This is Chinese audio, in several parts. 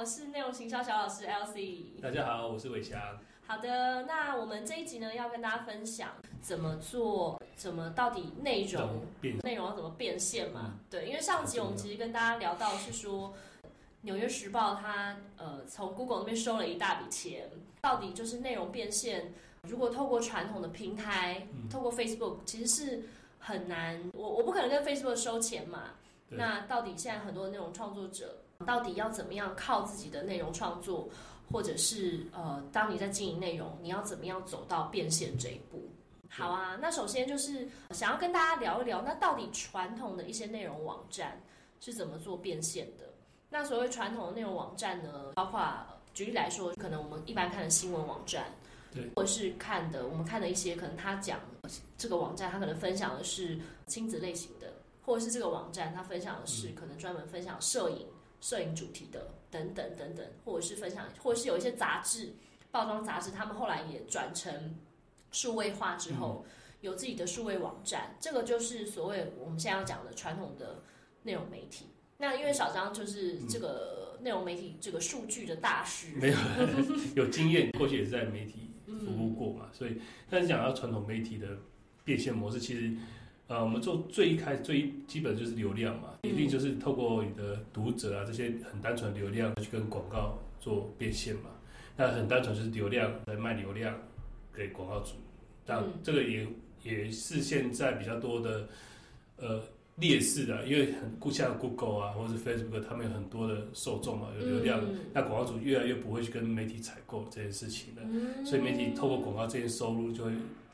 我是内容行销小老师 LC。大家好，我是伟翔。好的，那我们这一集呢，要跟大家分享怎么做，怎么到底内容内容要怎么变现嘛？对，因为上集我们其实跟大家聊到是说，《纽约时报》它呃从 Google 那边收了一大笔钱，到底就是内容变现，如果透过传统的平台，透过 Facebook，其实是很难。我我不可能跟 Facebook 收钱嘛？那到底现在很多内容创作者？到底要怎么样靠自己的内容创作，或者是呃，当你在经营内容，你要怎么样走到变现这一步？好啊，那首先就是想要跟大家聊一聊，那到底传统的一些内容网站是怎么做变现的？那所谓传统的内容网站呢，包括举例来说，可能我们一般看的新闻网站，对，或者是看的我们看的一些，可能他讲这个网站，他可能分享的是亲子类型的，或者是这个网站他分享的是可能专门分享摄影。摄影主题的等等等等，或者是分享，或者是有一些杂志、包装杂志，他们后来也转成数位化之后，有自己的数位网站。这个就是所谓我们现在要讲的传统的内容媒体。那因为小张就是这个内容媒体这个数据的大师，没有 有经验，过去也是在媒体服务过嘛，所以但是讲到传统媒体的变现模式，其实。呃，我们做最一开始最基本就是流量嘛，一定就是透过你的读者啊这些很单纯的流量去跟广告做变现嘛。那很单纯就是流量来卖流量给广告主，但这个也也是现在比较多的呃劣势的，因为很像 Google 啊或者是 Facebook，他们有很多的受众嘛，有流量，那广告主越来越不会去跟媒体采购这件事情了，所以媒体透过广告这些收入就会。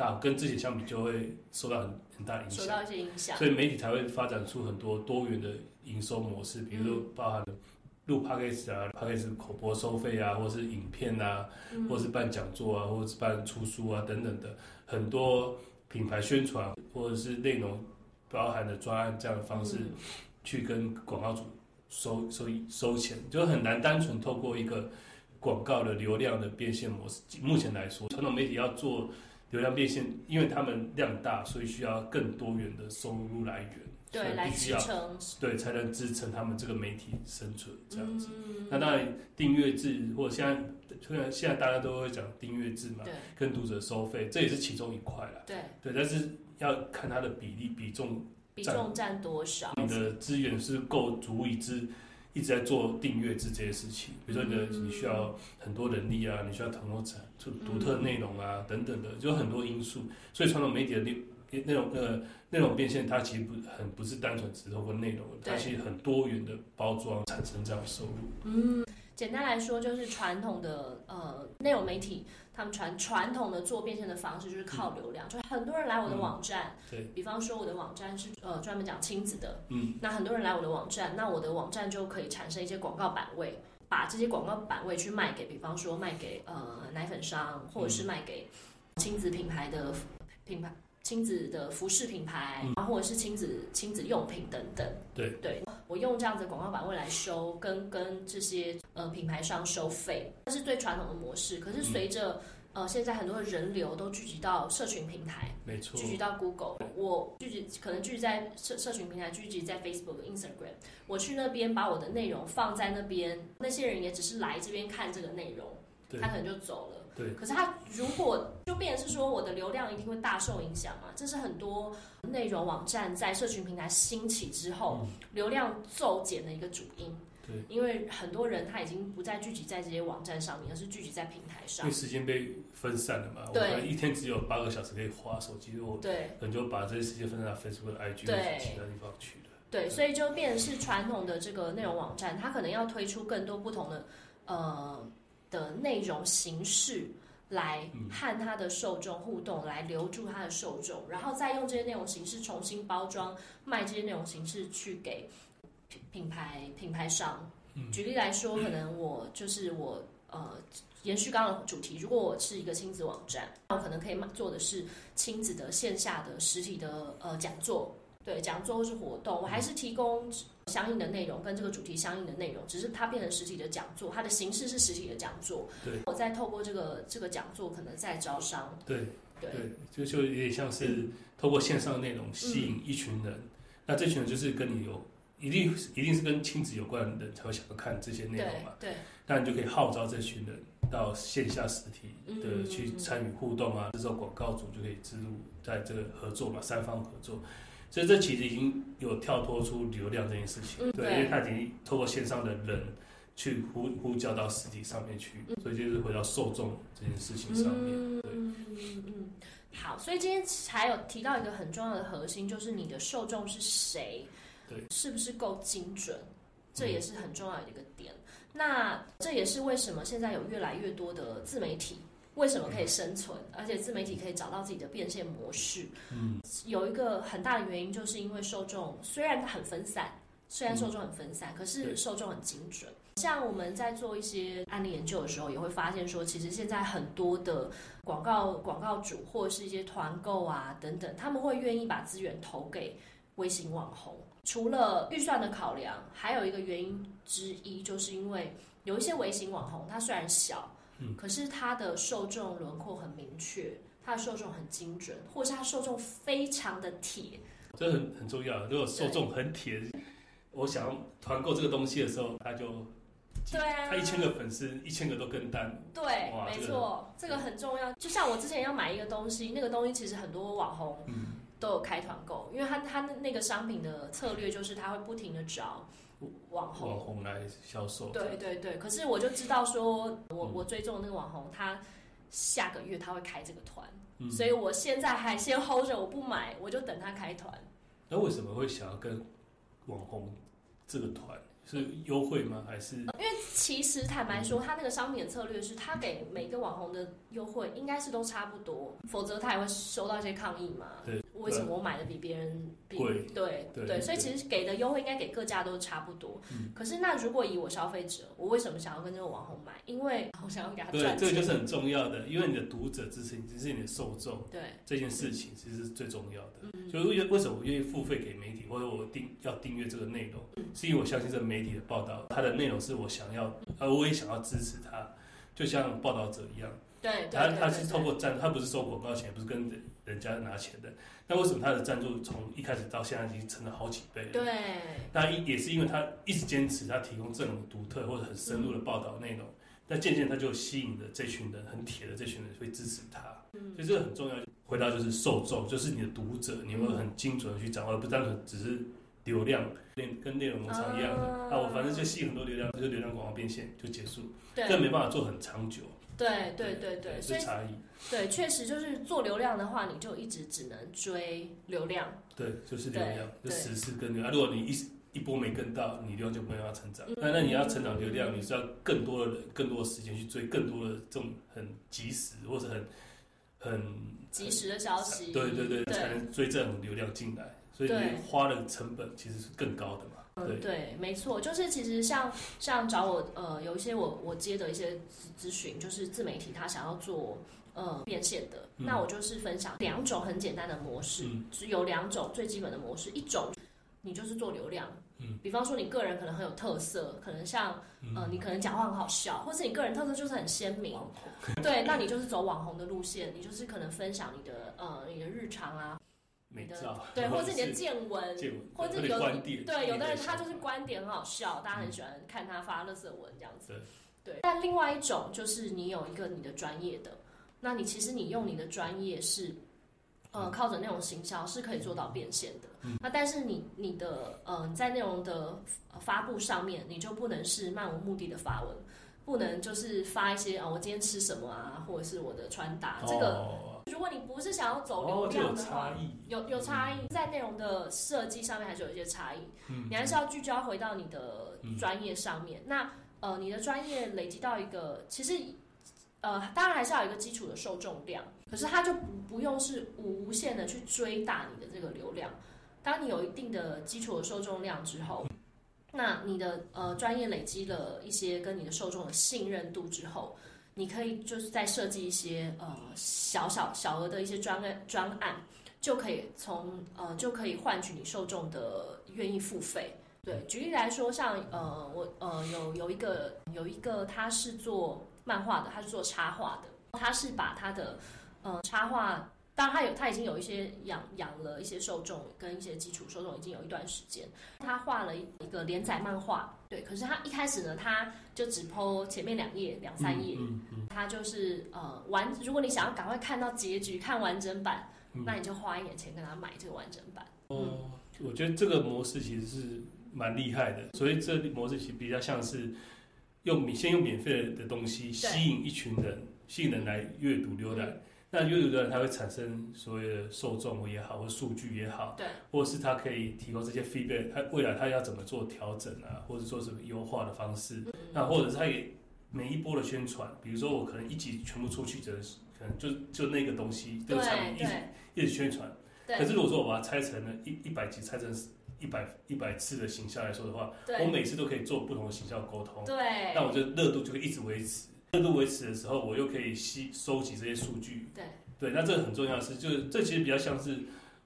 大跟自己相比，就会受到很很大影响，受到一些影响，所以媒体才会发展出很多多元的营收模式，比如说包含录 podcast 啊，podcast 口播收费啊，或是影片啊，或是办讲座啊，或者是办出书啊等等的，很多品牌宣传或者是内容包含的专案这样的方式，去跟广告主收收收钱，就很难单纯透过一个广告的流量的变现模式。目前来说，传统媒体要做。流量变现，因为他们量大，所以需要更多元的收入来源，对，来支撑，对，才能支撑他们这个媒体生存这样子。那当然，订阅制或者现在，虽然现在大家都会讲订阅制嘛，跟读者收费，这也是其中一块啦。对，对，但是要看它的比例比重，比重占多少，你的资源是够足以支。一直在做订阅制这些事情，比如说你的你需要很多人力啊，你需要腾空产出独特内容啊等等的，就很多因素。所以传统媒体的内那种呃内容变现，它其实不很不是单纯只透过内容，它其实很多元的包装产生这样的收入。嗯。简单来说，就是传统的呃内容媒体，他们传传统的做变现的方式就是靠流量，就是很多人来我的网站，对，比方说我的网站是呃专门讲亲子的，嗯，那很多人来我的网站，那我的网站就可以产生一些广告版位，把这些广告版位去卖给，比方说卖给呃奶粉商，或者是卖给亲子品牌的品牌。亲子的服饰品牌，然后或者是亲子亲子用品等等。对。对，我用这样子广告版位来收，跟跟这些呃品牌商收费，这是最传统的模式。可是随着呃现在很多的人流都聚集到社群平台，没错，聚集到 Google，我聚集可能聚集在社社群平台，聚集在 Facebook、Instagram，我去那边把我的内容放在那边，那些人也只是来这边看这个内容。他可能就走了。对。可是他如果就变成是说，我的流量一定会大受影响嘛？这是很多内容网站在社群平台兴起之后，流量骤减的一个主因。对。因为很多人他已经不再聚集在这些网站上面，而是聚集在平台上。因为时间被分散了嘛。对。一天只有八个小时可以花手机，我对，可能就把这些时间分散到 Facebook、IG 对其他地方去了。对，所以就变成是传统的这个内容网站，它可能要推出更多不同的呃。的内容形式来和他的受众互动，来留住他的受众，然后再用这些内容形式重新包装卖这些内容形式去给品品牌品牌商。举例来说，可能我就是我呃延续刚刚的主题，如果我是一个亲子网站，我可能可以做的是亲子的线下的实体的呃讲座。对，讲座或是活动，我还是提供相应的内容跟这个主题相应的内容，只是它变成实体的讲座，它的形式是实体的讲座。对，我再透过这个这个讲座，可能再招商。对对，就就有点像是透过线上的内容吸引一群人，那这群人就是跟你有一定一定是跟亲子有关的人才会想要看这些内容嘛。对，那你就可以号召这群人到线下实体的去参与互动啊，这时候广告主就可以植入在这个合作嘛，三方合作。所以这其实已经有跳脱出流量这件事情，对，因为它已经透过线上的人去呼呼叫到实体上面去，所以就是回到受众这件事情上面。嗯嗯嗯。好，所以今天才有提到一个很重要的核心，就是你的受众是谁，对，是不是够精准，这也是很重要的一个点。那这也是为什么现在有越来越多的自媒体为什么可以生存，而且自媒体可以找到自己的变现模式。嗯，有一个很大的原因，就是因为受众虽然它很分散，虽然受众很分散，可是受众很精准。像我们在做一些案例研究的时候，也会发现说，其实现在很多的广告广告主或者是一些团购啊等等，他们会愿意把资源投给微型网红。除了预算的考量，还有一个原因之一，就是因为有一些微型网红，他虽然小，嗯，可是它的受众轮廓很明确，它的受众很精准，或者是它受众非常的铁。这很很重要。如果受众很铁，我想要团购这个东西的时候，他就。对啊，他一千个粉丝，一千个都跟单。对，没错，这个很重要。就像我之前要买一个东西，那个东西其实很多网红都有开团购，因为他他那个商品的策略就是他会不停的找网红网红来销售。对对对，可是我就知道说，我我追踪的那个网红，他下个月他会开这个团，所以我现在还先 hold 着，我不买，我就等他开团。那为什么会想要跟网红这个团？是优惠吗？还是？因为其实坦白说，他那个商品的策略是他给每个网红的优惠应该是都差不多，否则他也会收到一些抗议嘛。对。为什么我买的比别人贵？对对，所以其实给的优惠应该给各家都差不多。可是那如果以我消费者，我为什么想要跟这个网红买？因为我想要给他赚钱。对，这个就是很重要的，因为你的读者支持你，只是你的受众。对，这件事情其实是最重要的。嗯，就为为什么我愿意付费给媒体，或者我订要订阅这个内容，是因为我相信这个媒体的报道，它的内容是我想要，而我也想要支持它，就像报道者一样。对，他他是透过赞，他不是收广告钱，不是跟人家拿钱的。那为什么他的赞助从一开始到现在已经成了好几倍？对，那一也是因为他一直坚持他提供这种独特或者很深入的报道内容。那渐渐他就吸引了这群人，很铁的这群人会支持他。嗯，所以这个很重要。回到就是受众，就是你的读者，你会很精准的去掌握，不单纯只是流量，跟跟内容农场一样的。啊，我反正就吸很多流量，这个流量广告变现就结束。对，这没办法做很长久。对对对对，所以差异。对，确实就是做流量的话，你就一直只能追流量。对，就是流量，就实时跟流量。如果你一一波没跟到，你流量就没有办法成长。那那你要成长流量，你是要更多的人、更多的时间去追更多的这种很及时或者很很及时的消息。对对对，才能追这种流量进来。所以你花的成本其实是更高的嘛。嗯，对，没错，就是其实像像找我呃，有一些我我接的一些咨咨询，就是自媒体他想要做呃变现的，那我就是分享两种很简单的模式，只有两种最基本的模式，一种你就是做流量，嗯，比方说你个人可能很有特色，可能像呃你可能讲话很好笑，或是你个人特色就是很鲜明，对，那你就是走网红的路线，你就是可能分享你的呃你的日常啊。美的对，或者是你的见闻，或者有对有的人他就是观点很好笑，大家很喜欢看他发乐色文这样子。对，但另外一种就是你有一个你的专业的，那你其实你用你的专业是，呃，靠着那种行销是可以做到变现的。那但是你你的呃在内容的发布上面，你就不能是漫无目的的发文，不能就是发一些啊我今天吃什么啊，或者是我的穿搭这个。如果你不是想要走流量的话，有有差异，在内容的设计上面还是有一些差异。嗯，你还是要聚焦回到你的专业上面。那呃，你的专业累积到一个，其实呃，当然还是要有一个基础的受众量，可是它就不不用是无限的去追大你的这个流量。当你有一定的基础的受众量之后，那你的呃专业累积了一些跟你的受众的信任度之后。你可以就是在设计一些呃小小小额的一些专专案，就可以从呃就可以换取你受众的愿意付费。对，举例来说，像呃我呃有有一个有一个他是做漫画的，他是做插画的，他是把他的呃插画。当然他有他已经有一些养养了一些受众跟一些基础受众已经有一段时间，他画了一个连载漫画，对，可是他一开始呢，他就只剖前面两页两三页，他就是呃完，如果你想要赶快看到结局看完整版，那你就花一点钱跟他买这个完整版。哦，我觉得这个模式其实是蛮厉害的，所以这模式其实比较像是用免先用免费的东西吸引一群人，吸引人来阅读浏览。那阅读的人他会产生所谓的受众也好，或数据也好，对，或者是他可以提供这些 feedback，他未来他要怎么做调整啊，或者做什么优化的方式，那或者是他也每一波的宣传，比如说我可能一集全部出去，就可能就就那个东西，这个产品一直一直宣传。可是如果说我把它拆成了一一百集，拆成一百一百次的形象来说的话，我每次都可以做不同的形象沟通，对，那我觉得热度就会一直维持。热度维持的时候，我又可以吸收集这些数据。对对，那这个很重要的是，就是这其实比较像是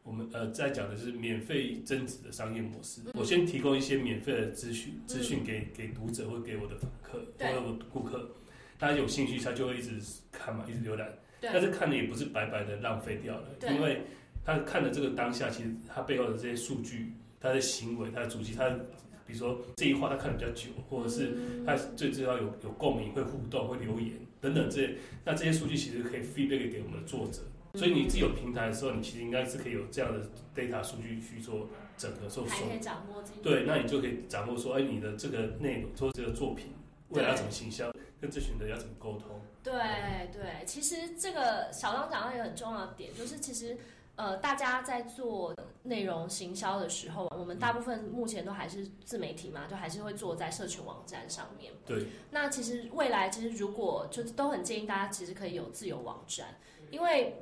我们呃在讲的是免费增值的商业模式。我先提供一些免费的资讯资讯给给读者或给我的访客或者我顾客，大家有兴趣他就会一直看嘛，一直浏览。但是看的也不是白白的浪费掉了，因为他看的这个当下，其实他背后的这些数据、他的行为、他的足迹、他。比如说这一话他看的比较久，或者是他最最要有有共鸣、会互动、会留言等等这些，那这些数据其实可以 feedback 给我们的作者。所以你自己有平台的时候，你其实应该是可以有这样的 data 数据去做整合、做收。可以掌握这对，那你就可以掌握说，哎，你的这个内容，做这个作品，未来要怎么行销，跟这群人要怎么沟通。对对，其实这个小张讲到一个很重要的点，就是其实。呃，大家在做内容行销的时候，我们大部分目前都还是自媒体嘛，就还是会做在社群网站上面。对。那其实未来其实如果就是都很建议大家其实可以有自由网站，因为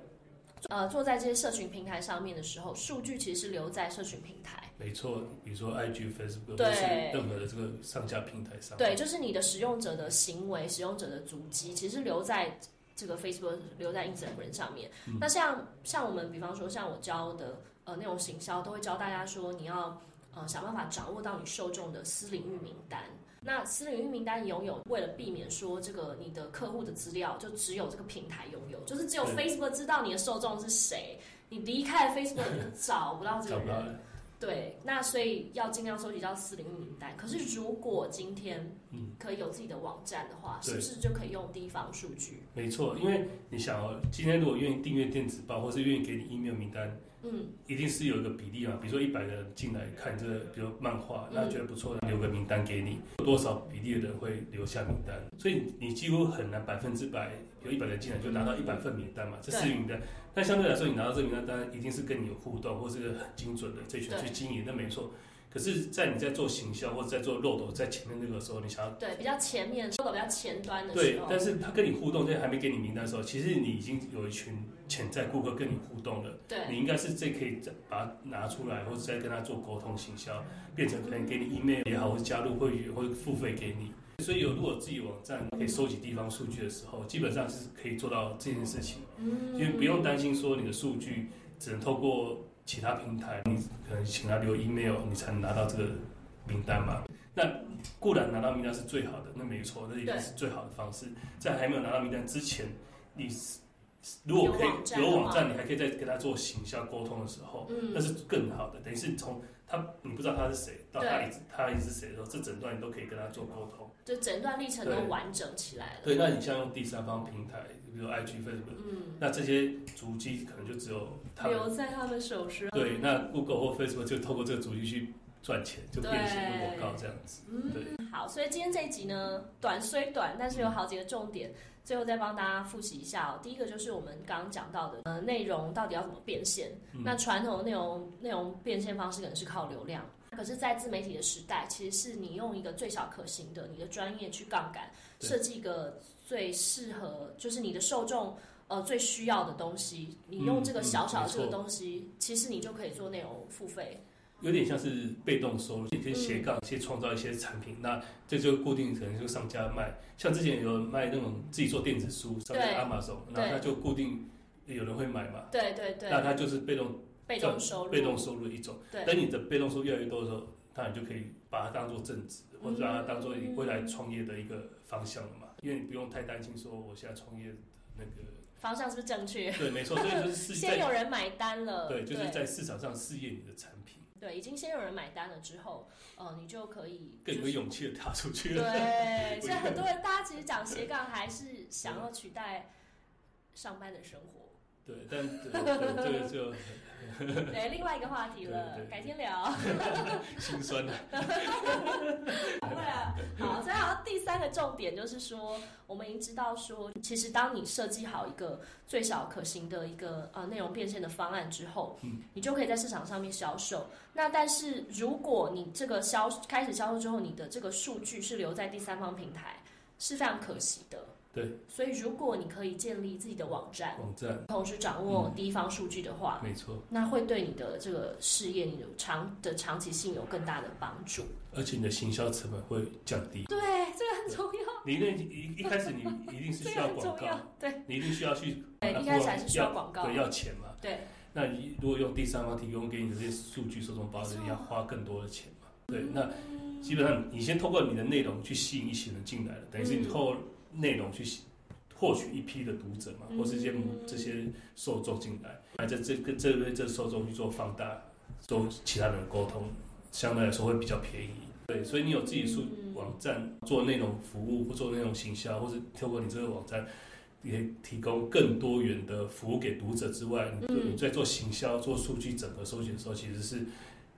呃，做在这些社群平台上面的时候，数据其实是留在社群平台。没错，比如说 IG、Facebook 或是任何的这个上架平台上。对，就是你的使用者的行为、使用者的足迹，其实留在。这个 Facebook 留在 Instagram 上面，那像像我们，比方说像我教的呃那种行销，都会教大家说，你要呃想办法掌握到你受众的私领域名单。那私领域名单拥有，为了避免说这个你的客户的资料就只有这个平台拥有，就是只有 Facebook 知道你的受众是谁，你离开了 Facebook 你找不到这个人。对，那所以要尽量收集到私领域名单。可是如果今天可以有自己的网站的话，是不是就可以用地方数据？没错，因为你想哦，今天如果愿意订阅电子报，或是愿意给你 email 名单。嗯，一定是有一个比例嘛，比如说一百个人进来看这个，比如漫画，那觉得不错的，留个名单给你，有多少比例的人会留下名单？所以你几乎很难百分之百，有一百人进来就拿到一百份名单嘛，这是名单。但相对来说，你拿到这名单，当然一定是跟你有互动，或是很精准的这群去经营，那没错。可是，在你在做行销或者在做漏斗在前面那个时候，你想要对比较前面漏斗比较前端的时候，对，但是他跟你互动，在还没给你名单的时候，其实你已经有一群潜在顾客跟你互动了。对，你应该是这可以把它拿出来，或者再跟他做沟通行销，变成可能给你 email 也好，或者加入会员或付费给你。所以有如果自己网站可以收集地方数据的时候，基本上是可以做到这件事情，嗯因为不用担心说你的数据只能透过。其他平台，你可能请他留 email，你才能拿到这个名单嘛？那固然拿到名单是最好的，那没错，那一定是最好的方式。在还没有拿到名单之前，你如果可以有网站，你还可以再跟他做行销沟通的时候，那是更好的。等于是从他你不知道他是谁，到他一他一直是谁的时候，这整段你都可以跟他做沟通，就整段历程都完整起来了。对，那你像用第三方平台。比如 IG、Facebook，嗯，那这些足迹可能就只有留在他们手上。对，那 Google 或 Facebook 就透过这个足迹去赚钱，就变成广告这样子。对，好，所以今天这一集呢，短虽短，但是有好几个重点，最后再帮大家复习一下哦。第一个就是我们刚刚讲到的，呃，内容到底要怎么变现？那传统的内容内容变现方式可能是靠流量，可是，在自媒体的时代，其实是你用一个最小可行的你的专业去杠杆，设计一个。最适合就是你的受众，呃，最需要的东西，你用这个小小的这个东西，其实你就可以做内容付费。有点像是被动收入，你可以斜杠，去创造一些产品，那这就固定可能就上家卖。像之前有卖那种自己做电子书，上架 Amazon，那他就固定有人会买嘛。对对对。那它就是被动被动收入被动收入的一种。对。等你的被动收入越来越多的时候，那你就可以把它当做正职，或者把它当做你未来创业的一个方向了嘛。因为你不用太担心说我现在创业那个方向是不是正确？对，没错，所以就是 试先有人买单了，对，就是在市场上试验你的产品。对，已经先有人买单了之后，呃，你就可以更有勇气的踏出去了。对，所以很多人，大家其实讲斜杠还是想要取代上班的生活。对，但对对 就对另外一个话题了，改天聊。心酸的。不会啊，好，所以好，第三个重点就是说，我们已经知道说，其实当你设计好一个最小可行的一个呃内容变现的方案之后，嗯，你就可以在市场上面销售。那但是如果你这个销开始销售之后，你的这个数据是留在第三方平台，是非常可惜的。对，所以如果你可以建立自己的网站，网站，同时掌握第一方数据的话，没错，那会对你的这个事业，你的长的长期性有更大的帮助，而且你的行销成本会降低。对，这个很重要。你那一一开始你一定是需要广告，对，你一定需要去，对，一开始还是需要广告，对，要钱嘛。对，那你如果用第三方提供给你的这些数据受众包，你要花更多的钱嘛。对，那基本上你先通过你的内容去吸引一些人进来了，等于是你通过内容去。获取一批的读者嘛，或是这些这些受众进来，来在这跟这对这受众去做放大，做其他人的沟通，相对来说会比较便宜。对，所以你有自己数网站做内容服务，或做内容行销，或者透过你这个网站，也提供更多元的服务给读者之外，你在做行销、做数据整合、收集的时候，其实是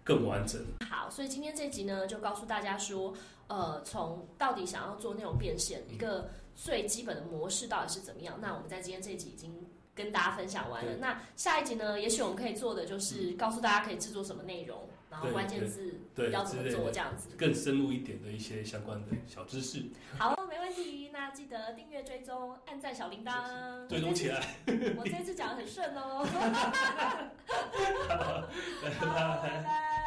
更完整。好，所以今天这集呢，就告诉大家说，呃，从到底想要做内容变现一个。最基本的模式到底是怎么样？那我们在今天这一集已经跟大家分享完了。那下一集呢？也许我们可以做的就是告诉大家可以制作什么内容，然后关键字要怎么做这样子，更深入一点的一些相关的小知识。好，没问题。那记得订阅、追踪、按赞小铃铛，追踪起来。我这次讲的很顺哦。好，拜拜。